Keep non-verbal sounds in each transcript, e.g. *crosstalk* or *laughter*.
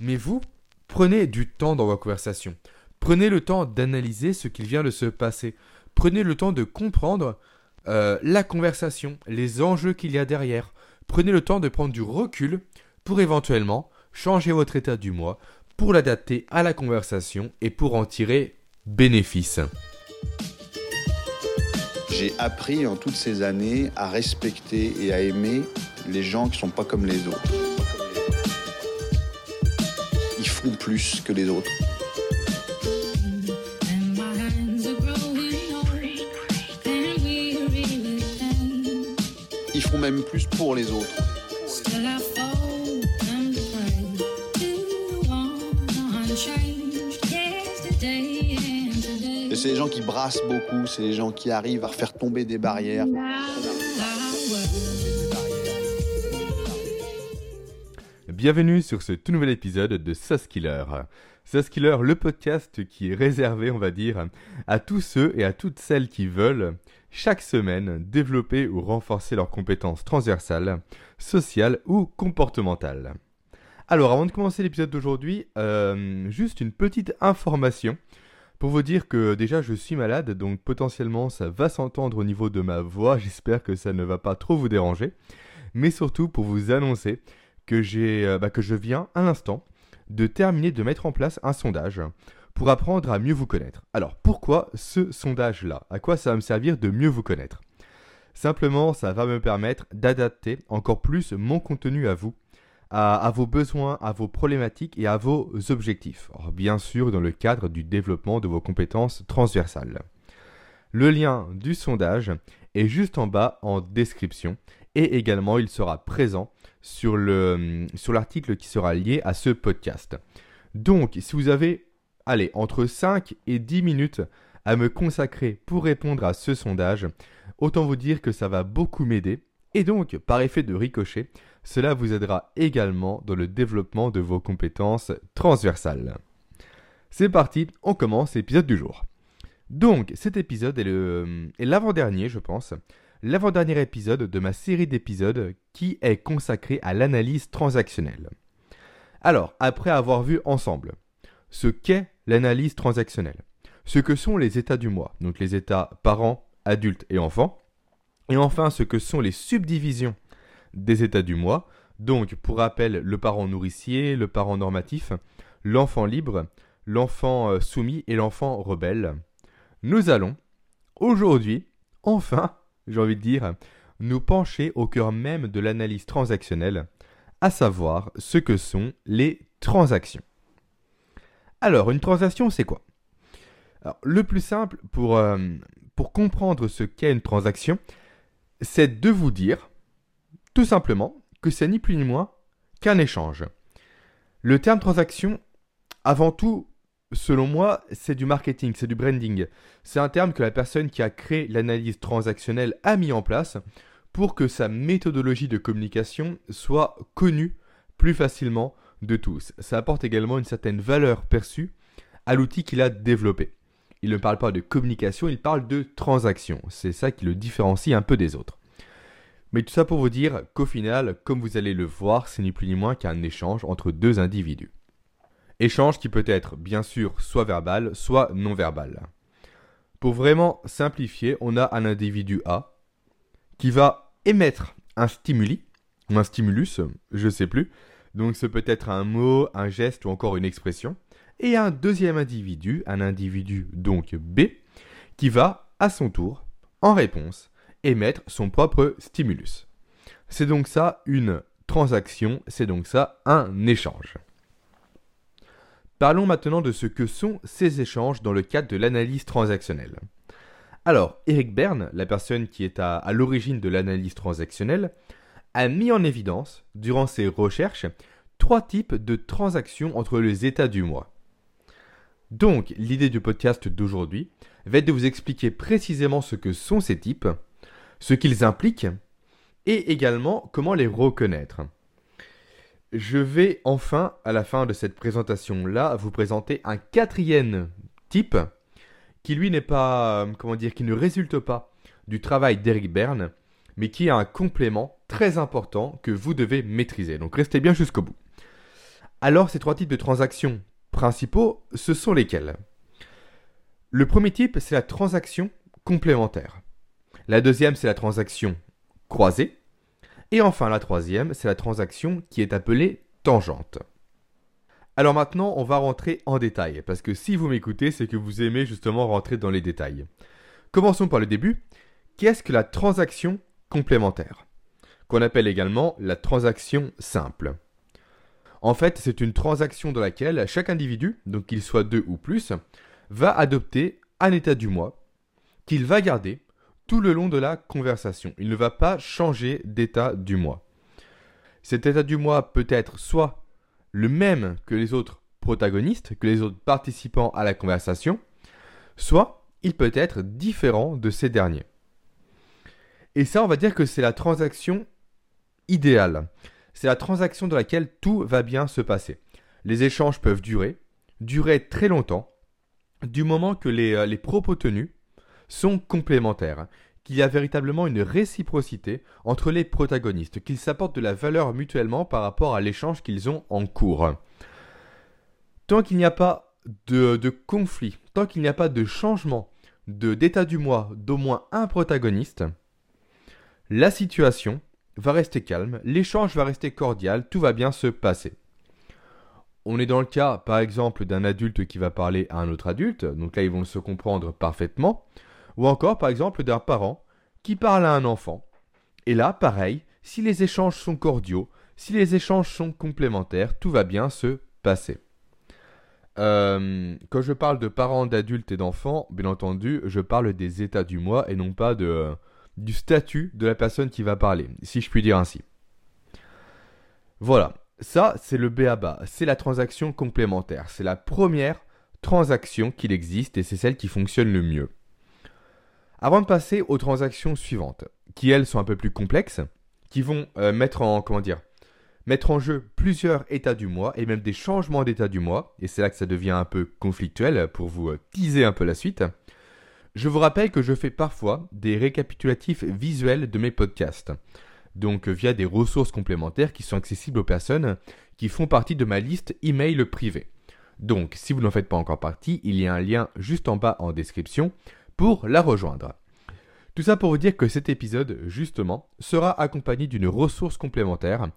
Mais vous, prenez du temps dans vos conversations. Prenez le temps d'analyser ce qu'il vient de se passer. Prenez le temps de comprendre euh, la conversation, les enjeux qu'il y a derrière. Prenez le temps de prendre du recul pour éventuellement changer votre état du mois, pour l'adapter à la conversation et pour en tirer bénéfice. J'ai appris en toutes ces années à respecter et à aimer les gens qui sont pas comme les autres. Plus que les autres. Ils font même plus pour les autres. Et c'est les gens qui brassent beaucoup, c'est les gens qui arrivent à faire tomber des barrières. Bienvenue sur ce tout nouvel épisode de Saskiller. Saskiller, le podcast qui est réservé, on va dire, à tous ceux et à toutes celles qui veulent, chaque semaine, développer ou renforcer leurs compétences transversales, sociales ou comportementales. Alors, avant de commencer l'épisode d'aujourd'hui, euh, juste une petite information pour vous dire que déjà je suis malade, donc potentiellement ça va s'entendre au niveau de ma voix, j'espère que ça ne va pas trop vous déranger, mais surtout pour vous annoncer que, euh, bah, que je viens à l'instant de terminer de mettre en place un sondage pour apprendre à mieux vous connaître. Alors pourquoi ce sondage-là? À quoi ça va me servir de mieux vous connaître? Simplement, ça va me permettre d'adapter encore plus mon contenu à vous à, vos besoins, à vos problématiques et à vos objectifs. bien sûr, dans le cadre du développement de vos compétences transversales. Le lien du sondage est juste en bas en description et également il sera présent sur l'article sur qui sera lié à ce podcast. Donc, si vous avez, allez, entre 5 et 10 minutes à me consacrer pour répondre à ce sondage, autant vous dire que ça va beaucoup m'aider. Et donc, par effet de ricochet, cela vous aidera également dans le développement de vos compétences transversales. C'est parti, on commence l'épisode du jour. Donc, cet épisode est l'avant-dernier, je pense, l'avant-dernier épisode de ma série d'épisodes qui est consacré à l'analyse transactionnelle. Alors, après avoir vu ensemble ce qu'est l'analyse transactionnelle, ce que sont les états du mois, donc les états parents, adultes et enfants, et enfin ce que sont les subdivisions des états du mois. Donc, pour rappel, le parent nourricier, le parent normatif, l'enfant libre, l'enfant euh, soumis et l'enfant rebelle. Nous allons, aujourd'hui, enfin, j'ai envie de dire, nous pencher au cœur même de l'analyse transactionnelle, à savoir ce que sont les transactions. Alors, une transaction, c'est quoi? Le plus simple pour, euh, pour comprendre ce qu'est une transaction, c'est de vous dire tout simplement que c'est ni plus ni moins qu'un échange. Le terme transaction, avant tout, selon moi, c'est du marketing, c'est du branding. C'est un terme que la personne qui a créé l'analyse transactionnelle a mis en place pour que sa méthodologie de communication soit connue plus facilement de tous. Ça apporte également une certaine valeur perçue à l'outil qu'il a développé. Il ne parle pas de communication, il parle de transaction. C'est ça qui le différencie un peu des autres. Mais tout ça pour vous dire qu'au final, comme vous allez le voir, c'est ni plus ni moins qu'un échange entre deux individus. Échange qui peut être bien sûr soit verbal, soit non verbal. Pour vraiment simplifier, on a un individu A qui va émettre un stimuli, ou un stimulus, je ne sais plus. Donc ce peut être un mot, un geste ou encore une expression. Et un deuxième individu, un individu donc B, qui va à son tour, en réponse, émettre son propre stimulus. C'est donc ça une transaction, c'est donc ça un échange. Parlons maintenant de ce que sont ces échanges dans le cadre de l'analyse transactionnelle. Alors, Eric Berne, la personne qui est à, l'origine de l'analyse transactionnelle, a mis en évidence, durant ses recherches, trois types de transactions entre les états du mois. Donc, l'idée du podcast d'aujourd'hui va être de vous expliquer précisément ce que sont ces types, ce qu'ils impliquent et également comment les reconnaître. Je vais enfin, à la fin de cette présentation-là, vous présenter un quatrième type qui lui n'est pas, euh, comment dire, qui ne résulte pas du travail d'Eric Berne, mais qui est un complément très important que vous devez maîtriser. Donc restez bien jusqu'au bout. Alors ces trois types de transactions principaux, ce sont lesquels? Le premier type, c'est la transaction complémentaire. La deuxième, c'est la transaction croisée. Et enfin, la troisième, c'est la transaction qui est appelée tangente. Alors maintenant, on va rentrer en détail, parce que si vous m'écoutez, c'est que vous aimez justement rentrer dans les détails. Commençons par le début. Qu'est-ce que la transaction complémentaire? Qu'on appelle également la transaction simple. En fait, c'est une transaction dans laquelle chaque individu, donc qu'il soit deux ou plus, va adopter un état du mois qu'il va garder tout le long de la conversation. Il ne va pas changer d'état du mois. Cet état du mois peut être soit le même que les autres protagonistes, que les autres participants à la conversation, soit il peut être différent de ces derniers. Et ça, on va dire que c'est la transaction idéale. C'est la transaction dans laquelle tout va bien se passer. Les échanges peuvent durer, durer très longtemps, du moment que les, euh, les propos tenus sont complémentaires, qu'il y a véritablement une réciprocité entre les protagonistes, qu'ils s'apportent de la valeur mutuellement par rapport à l'échange qu'ils ont en cours. Tant qu'il n'y a pas de, de conflit, tant qu'il n'y a pas de changement de d'état du moi d'au moins un protagoniste, la situation va rester calme, l'échange va rester cordial, tout va bien se passer. On est dans le cas, par exemple, d'un adulte qui va parler à un autre adulte, donc là ils vont se comprendre parfaitement, ou encore par exemple d'un parent qui parle à un enfant. Et là, pareil, si les échanges sont cordiaux, si les échanges sont complémentaires, tout va bien se passer. Euh, quand je parle de parents, d'adultes et d'enfants, bien entendu, je parle des états du moi et non pas de, du statut de la personne qui va parler, si je puis dire ainsi. Voilà, ça c'est le BABA, c'est la transaction complémentaire, c'est la première transaction qu'il existe et c'est celle qui fonctionne le mieux. Avant de passer aux transactions suivantes, qui elles sont un peu plus complexes, qui vont euh, mettre en dire, mettre en jeu plusieurs états du mois et même des changements d'état du mois, et c'est là que ça devient un peu conflictuel pour vous euh, teaser un peu la suite. Je vous rappelle que je fais parfois des récapitulatifs visuels de mes podcasts, donc euh, via des ressources complémentaires qui sont accessibles aux personnes qui font partie de ma liste email privée. Donc, si vous n'en faites pas encore partie, il y a un lien juste en bas en description pour la rejoindre. Tout ça pour vous dire que cet épisode, justement, sera accompagné d'une ressource complémentaire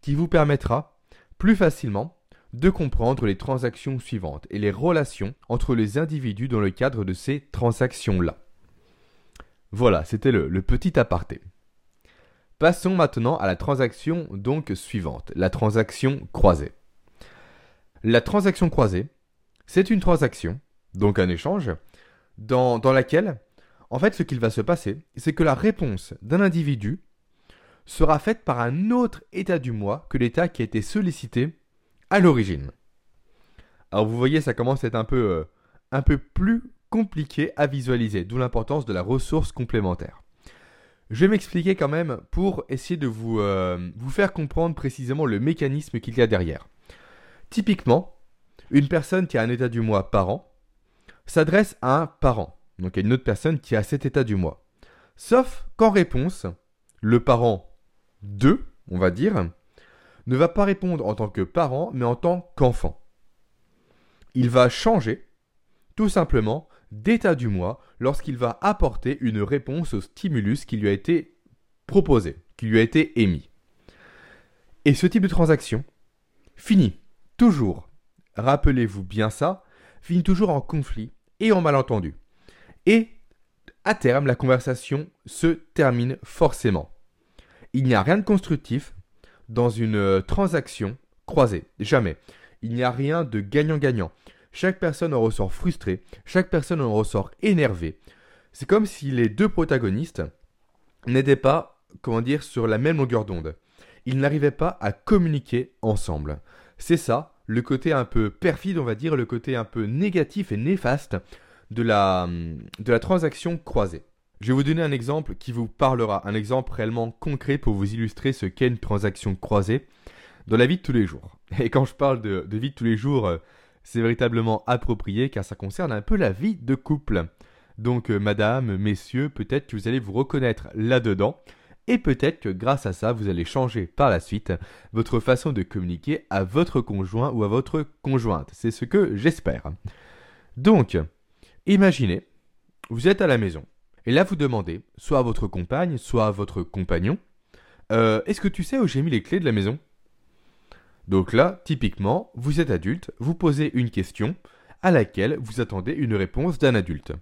qui vous permettra plus facilement de comprendre les transactions suivantes et les relations entre les individus dans le cadre de ces transactions-là. Voilà, c'était le, petit aparté. Passons maintenant à la transaction donc suivante, la transaction croisée. La transaction croisée, c'est une transaction, donc un échange, dans, laquelle, en fait, ce qu'il va se passer, c'est que la réponse d'un individu sera faite par un autre état du moi que l'état qui a été sollicité à l'origine. Alors vous voyez, ça commence à être un peu, euh, un peu plus compliqué à visualiser, d'où l'importance de la ressource complémentaire. Je vais m'expliquer quand même pour essayer de vous, euh, vous faire comprendre précisément le mécanisme qu'il y a derrière. Typiquement, une personne qui a un état du moi parent s'adresse à un parent, donc à une autre personne qui a cet état du moi. Sauf qu'en réponse, le parent 2, on va dire, ne va pas répondre en tant que parent, mais en tant qu'enfant. Il va changer, tout simplement, d'état du moi lorsqu'il va apporter une réponse au stimulus qui lui a été proposé, qui lui a été émis. Et ce type de transaction finit toujours, rappelez-vous bien ça, finit toujours en conflit et en malentendu. Et à terme, la conversation se termine forcément. Il n'y a rien de constructif dans une euh, transaction croisée. Jamais. Il n'y a rien de gagnant-gagnant. Chaque personne en ressort frustrée, chaque personne en ressort énervée. C'est comme si les deux protagonistes n'étaient pas, comment dire, sur la même longueur d'onde. Ils n'arrivaient pas à communiquer ensemble. C'est ça, le côté un peu perfide, on va dire, le côté un peu négatif et néfaste de la, de la transaction croisée. Je vais vous donner un exemple qui vous parlera, un exemple réellement concret pour vous illustrer ce qu'est une transaction croisée dans la vie de tous les jours. *laughs* Et quand je parle de, vie de tous les jours, euh, c'est véritablement approprié car ça concerne un peu la vie de couple. Donc, euh, madame, messieurs, peut-être que vous allez vous reconnaître là-dedans. Et peut-être que grâce à ça, vous allez changer par la suite votre façon de communiquer à votre conjoint ou à votre conjointe. C'est ce que j'espère. Donc, imaginez, vous êtes à la maison, et là vous demandez, soit à votre compagne, soit à votre compagnon, euh, est-ce que tu sais où j'ai mis les clés de la maison? Donc là, typiquement, vous êtes adulte, vous posez une question à laquelle vous attendez une réponse d'un adulte.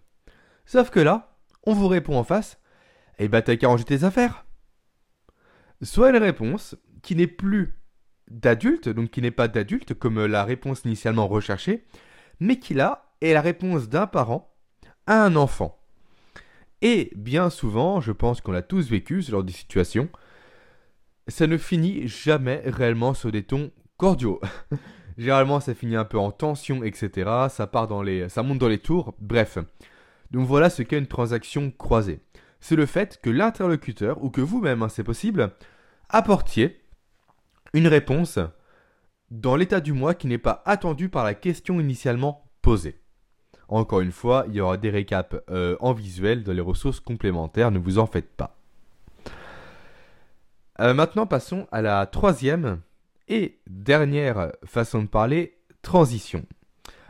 Sauf que là, on vous répond en face, eh ben t'as qu'à ranger tes affaires soit une réponse qui n'est plus d'adulte, donc qui n'est pas d'adulte comme la réponse initialement recherchée, mais qui là est la réponse d'un parent à un enfant. Et bien souvent, je pense qu'on l'a tous vécu ce genre de situation, ça ne finit jamais réellement sur des tons cordiaux. *laughs* Généralement, ça finit un peu en tension, etc. Ça part dans les, ça monte dans les tours. Bref. Donc voilà ce qu'est une transaction croisée c'est le fait que l'interlocuteur, ou que vous-même, hein, c'est possible, apportiez une réponse dans l'état du moi qui n'est pas attendu par la question initialement posée. Encore une fois, il y aura des récaps euh, en visuel dans les ressources complémentaires, ne vous en faites pas. Euh, maintenant, passons à la troisième et dernière façon de parler, transition.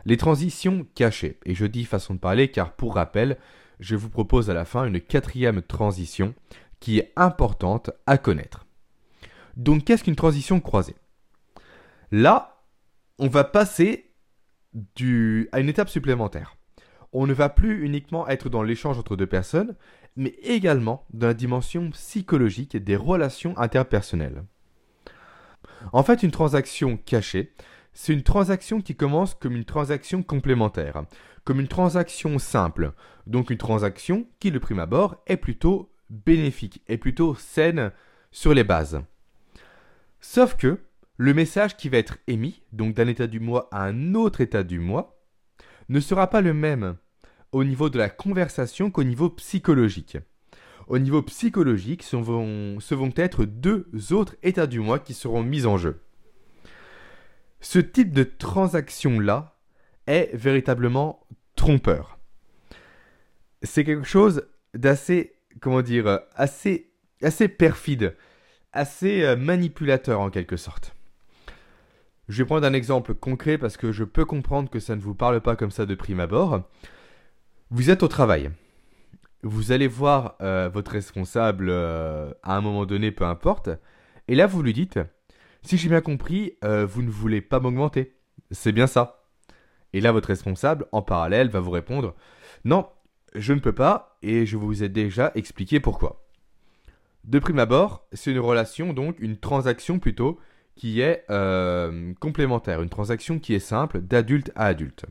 Les transitions cachées. Et je dis façon de parler car, pour rappel, je vous propose à la fin une quatrième transition qui est importante à connaître. Donc qu'est-ce qu'une transition croisée? Là, on va passer à une étape supplémentaire. On ne va plus uniquement être dans l'échange entre deux personnes, mais également dans la dimension psychologique des relations interpersonnelles. En fait, une transaction cachée, c'est une transaction qui commence comme une transaction complémentaire, comme une transaction simple, donc une transaction qui, de prime abord, est plutôt bénéfique, est plutôt saine sur les bases. Sauf que le message qui va être émis, donc d'un état du moi à un autre état du moi, ne sera pas le même au niveau de la conversation qu'au niveau psychologique. Au niveau psychologique, ce vont, ce vont être deux autres états du moi qui seront mis en jeu. Ce type de transaction-là est véritablement trompeur. C'est quelque chose d'assez, comment dire, assez, assez perfide, assez euh, manipulateur en quelque sorte. Je vais prendre un exemple concret parce que je peux comprendre que ça ne vous parle pas comme ça de prime abord. Vous êtes au travail. Vous allez voir euh, votre responsable euh, à un moment donné, peu importe. Et là, vous lui dites, si j'ai bien compris, vous ne voulez pas m'augmenter. C'est bien ça. Et là, votre responsable, en parallèle, va vous répondre Non, je ne peux pas, et je vous ai déjà expliqué pourquoi. De prime abord, c'est une relation, donc une transaction plutôt, qui est euh, complémentaire, une transaction qui est simple d'adulte à adulte.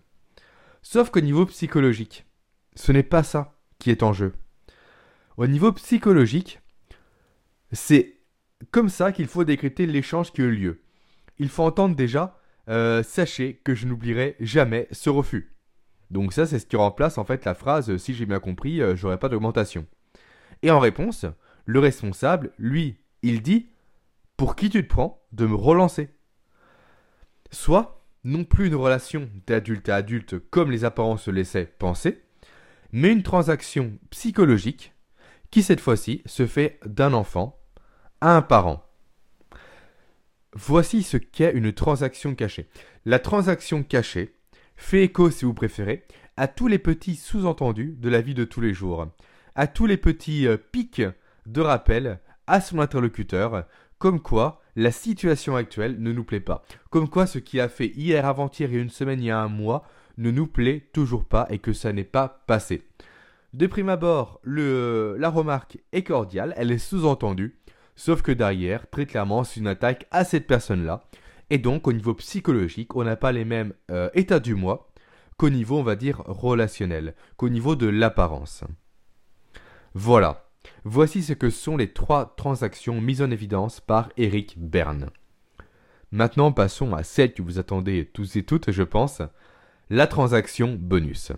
Sauf qu'au niveau psychologique, ce n'est pas ça qui est en jeu. Au niveau psychologique, c'est comme ça qu'il faut décrypter l'échange qui a eu lieu. Il faut entendre déjà euh, sachez que je n'oublierai jamais ce refus. Donc ça, c'est ce qui remplace en fait la phrase si j'ai bien compris, euh, j'aurai pas d'augmentation. Et en réponse, le responsable, lui, il dit pour qui tu te prends de me relancer? Soit non plus une relation d'adulte à adulte comme les apparences le laissaient penser, mais une transaction psychologique qui cette fois-ci se fait d'un enfant un parent. Voici ce qu'est une transaction cachée. La transaction cachée fait écho, si vous préférez, à tous les petits sous-entendus de la vie de tous les jours, à tous les petits euh, pics de rappel à son interlocuteur, comme quoi la situation actuelle ne nous plaît pas, comme quoi ce qui a fait hier, avant-hier et une semaine, il y a un mois, ne nous plaît toujours pas et que ça n'est pas passé. De prime abord, le, la remarque est cordiale, elle est sous-entendue, Sauf que derrière, très clairement, c'est une attaque à cette personne-là. Et donc, au niveau psychologique, on n'a pas les mêmes euh, états du moi qu'au niveau, on va dire, relationnel, qu'au niveau de l'apparence. Voilà. Voici ce que sont les trois transactions mises en évidence par Eric Berne. Maintenant, passons à celle que vous attendez tous et toutes, je pense, la transaction bonus.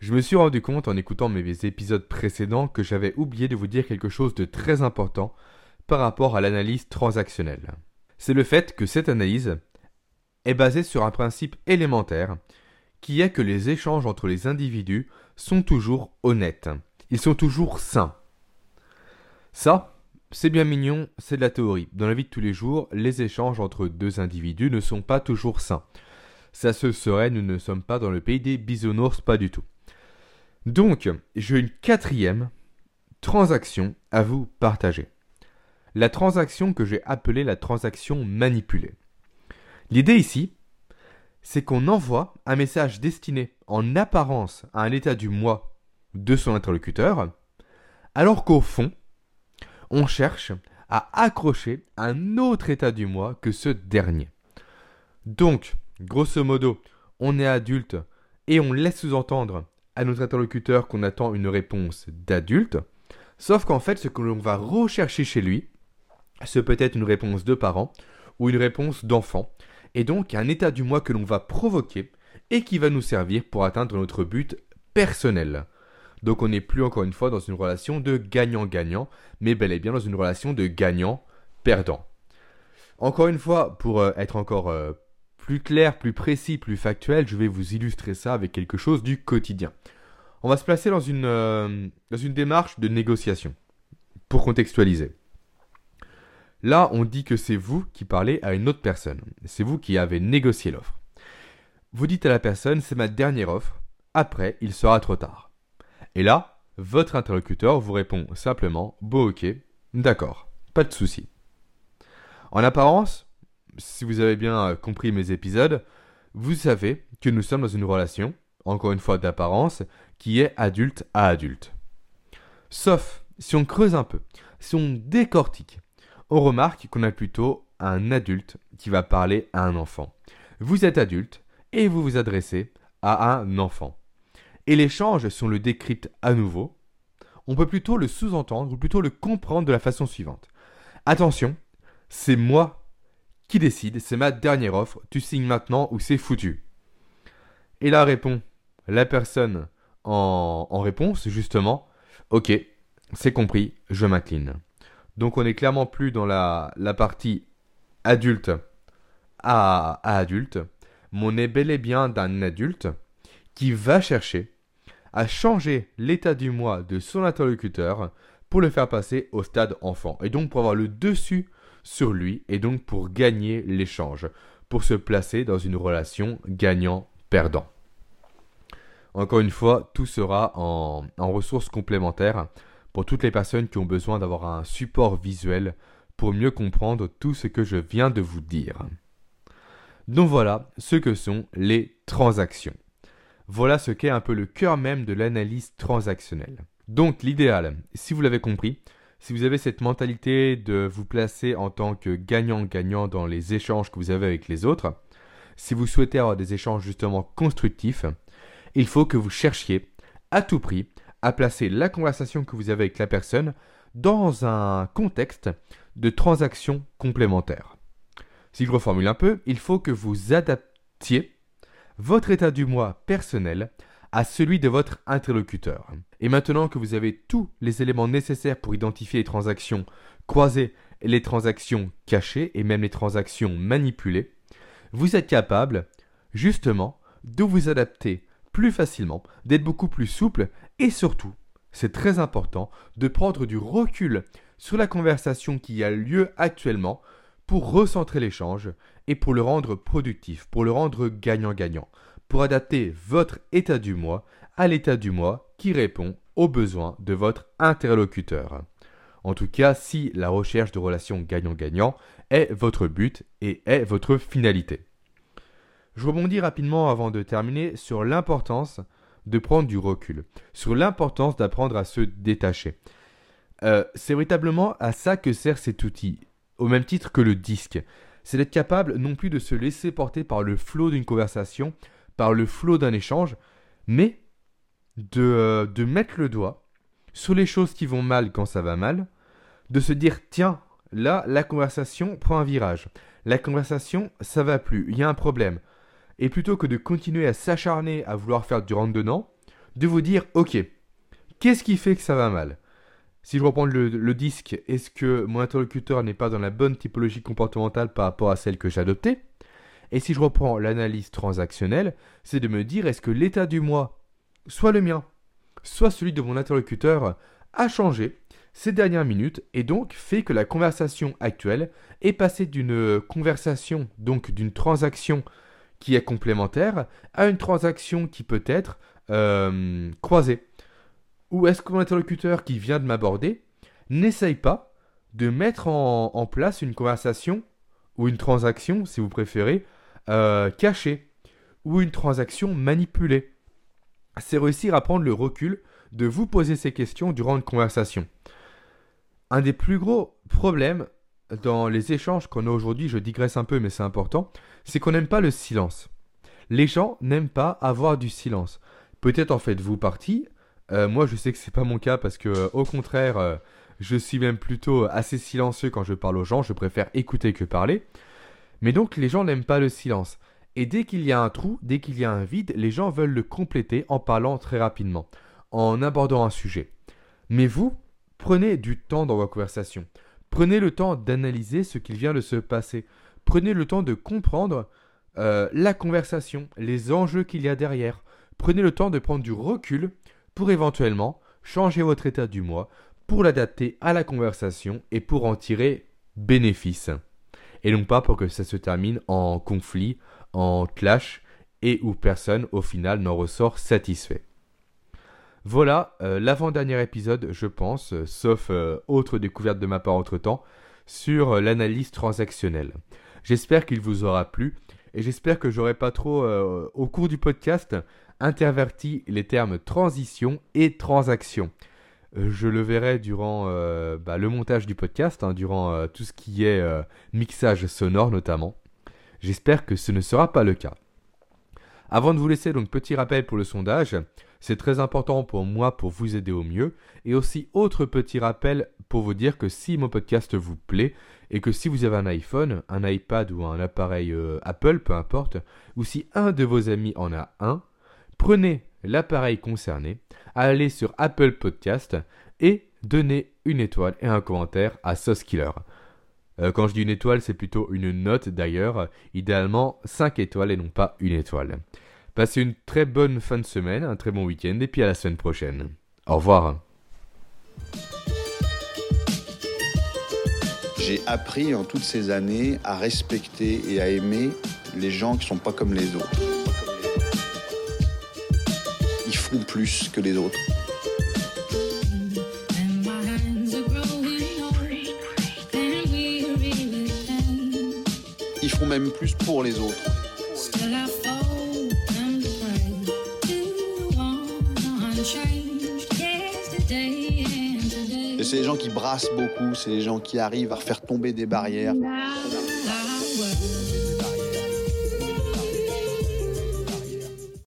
Je me suis rendu compte en écoutant mes épisodes précédents que j'avais oublié de vous dire quelque chose de très important par rapport à l'analyse transactionnelle. C'est le fait que cette analyse est basée sur un principe élémentaire qui est que les échanges entre les individus sont toujours honnêtes, ils sont toujours sains. Ça, c'est bien mignon, c'est de la théorie. Dans la vie de tous les jours, les échanges entre deux individus ne sont pas toujours sains. Ça se serait, nous ne sommes pas dans le pays des bisounours, pas du tout. Donc, j'ai une quatrième transaction à vous partager. La transaction que j'ai appelée la transaction manipulée. L'idée ici, c'est qu'on envoie un message destiné en apparence à un état du moi de son interlocuteur, alors qu'au fond, on cherche à accrocher un autre état du moi que ce dernier. Donc, grosso modo, on est adulte et on laisse sous-entendre à notre interlocuteur qu'on attend une réponse d'adulte, sauf qu'en fait, ce que l'on va rechercher chez lui, c'est peut-être une réponse de parent ou une réponse d'enfant, et donc un état du moi que l'on va provoquer et qui va nous servir pour atteindre notre but personnel. Donc on n'est plus encore une fois dans une relation de gagnant-gagnant, mais bel et bien dans une relation de gagnant-perdant. Encore une fois, pour euh, être encore euh, plus clair, plus précis, plus factuel, je vais vous illustrer ça avec quelque chose du quotidien. On va se placer dans une, euh, dans une démarche de négociation, pour contextualiser. Là, on dit que c'est vous qui parlez à une autre personne. C'est vous qui avez négocié l'offre. Vous dites à la personne, c'est ma dernière offre. Après, il sera trop tard. Et là, votre interlocuteur vous répond simplement, bon ok, d'accord, pas de souci. En apparence, si vous avez bien compris mes épisodes, vous savez que nous sommes dans une relation, encore une fois d'apparence, qui est adulte à adulte. Sauf si on creuse un peu, si on décortique, on remarque qu'on a plutôt un adulte qui va parler à un enfant. Vous êtes adulte et vous vous adressez à un enfant. Et l'échange, si on le décrypte à nouveau, on peut plutôt le sous-entendre ou plutôt le comprendre de la façon suivante. Attention, c'est moi qui décide, c'est ma dernière offre, tu signes maintenant ou c'est foutu. Et là répond la personne en, en réponse, justement, ok, c'est compris, je m'incline. Donc on n'est clairement plus dans la, partie adulte à, adulte, mais on est bel et bien d'un adulte qui va chercher à changer l'état du moi de son interlocuteur pour le faire passer au stade enfant. Et donc pour avoir le dessus sur lui et donc pour gagner l'échange, pour se placer dans une relation gagnant-perdant. Encore une fois, tout sera en ressources complémentaires pour toutes les personnes qui ont besoin d'avoir un support visuel pour mieux comprendre tout ce que je viens de vous dire. Donc voilà ce que sont les transactions. Voilà ce qu'est un peu le cœur même de l'analyse transactionnelle. Donc l'idéal, si vous l'avez compris, si vous avez cette mentalité de vous placer en tant que gagnant-gagnant dans les échanges que vous avez avec les autres, si vous souhaitez avoir des échanges justement constructifs, il faut que vous cherchiez à tout prix à placer la conversation que vous avez avec la personne dans un contexte de transaction complémentaire. Si je reformule un peu, il faut que vous adaptiez votre état du moi personnel à celui de votre interlocuteur. Et maintenant que vous avez tous les éléments nécessaires pour identifier les transactions croisées les transactions cachées et même les transactions manipulées, vous êtes capable justement de vous adapter plus facilement, d'être beaucoup plus souple et surtout, c'est très important de prendre du recul sur la conversation qui a lieu actuellement pour recentrer l'échange et pour le rendre productif, pour le rendre gagnant-gagnant, pour adapter votre état du moi à l'état du moi qui répond aux besoins de votre interlocuteur. En tout cas, si la recherche de relations gagnant-gagnant est votre but et est votre finalité. Je rebondis rapidement avant de terminer sur l'importance de prendre du recul, sur l'importance d'apprendre à se détacher. Euh, c'est véritablement à ça que sert cet outil, au même titre que le disque. C'est d'être capable non plus de se laisser porter par le flot d'une conversation, par le flot d'un échange, mais de, euh, de mettre le doigt sur les choses qui vont mal quand ça va mal, de se dire tiens, là, la conversation prend un virage. La conversation, ça va plus, il y a un problème. Et plutôt que de continuer à s'acharner à vouloir faire du rentre-dedans, de vous dire ok, qu'est-ce qui fait que ça va mal? Si je reprends le, disque, est-ce que mon interlocuteur n'est pas dans la bonne typologie comportementale par rapport à celle que j'ai adoptée? Et si je reprends l'analyse transactionnelle, c'est de me dire est-ce que l'état du moi, soit le mien, soit celui de mon interlocuteur, a changé ces dernières minutes et donc fait que la conversation actuelle est passée d'une conversation, donc d'une transaction qui est complémentaire, à une transaction qui peut être euh, croisée. Ou est-ce que mon interlocuteur qui vient de m'aborder n'essaye pas de mettre en, place une conversation ou une transaction, si vous préférez, euh, cachée ou une transaction manipulée C'est réussir à prendre le recul de vous poser ces questions durant une conversation. Un des plus gros problèmes dans les échanges qu'on a aujourd'hui, je digresse un peu mais c'est important, c'est qu'on n'aime pas le silence. Les gens n'aiment pas avoir du silence. Peut-être en faites-vous partie. Euh, moi, je sais que c'est pas mon cas parce que, euh, au contraire, euh, je suis même plutôt assez silencieux quand je parle aux gens. Je préfère écouter que parler. Mais donc, les gens n'aiment pas le silence. Et dès qu'il y a un trou, dès qu'il y a un vide, les gens veulent le compléter en parlant très rapidement, en abordant un sujet. Mais vous, prenez du temps dans vos conversations. Prenez le temps d'analyser ce qu'il vient de se passer. Prenez le temps de comprendre euh, la conversation, les enjeux qu'il y a derrière. Prenez le temps de prendre du recul pour éventuellement changer votre état du mois, pour l'adapter à la conversation et pour en tirer bénéfice. Et non pas pour que ça se termine en conflit, en clash, et où personne au final n'en ressort satisfait. Voilà euh, l'avant-dernier épisode, je pense, euh, sauf euh, autre découverte de ma part entre-temps, sur l'analyse transactionnelle. J'espère qu'il vous aura plu et j'espère que j'aurai pas trop, au cours du podcast, interverti les termes transition et transaction. Je le verrai durant bah, le montage du podcast, hein, durant tout ce qui est mixage sonore notamment. J'espère que ce ne sera pas le cas. Avant de vous laisser, donc petit rappel pour le sondage. C'est très important pour moi pour vous aider au mieux. Et aussi, autre petit rappel pour vous dire que si mon podcast vous plaît et que si vous avez un iPhone, un iPad ou un appareil euh, Apple, peu importe, ou si un de vos amis en a un, prenez l'appareil concerné, allez sur Apple Podcast et donnez une étoile et un commentaire à Sauce Killer. Euh, quand je dis une étoile, c'est plutôt une note d'ailleurs, idéalement 5 étoiles et non pas une étoile. Passez une très bonne fin de semaine, un très bon week-end et puis à la semaine prochaine. Au revoir. J'ai appris en toutes ces années à respecter et à aimer les gens qui ne sont pas comme les autres. Font plus que les autres. Ils font même plus pour les autres. c'est les gens qui brassent beaucoup, c'est les gens qui arrivent à faire tomber des barrières.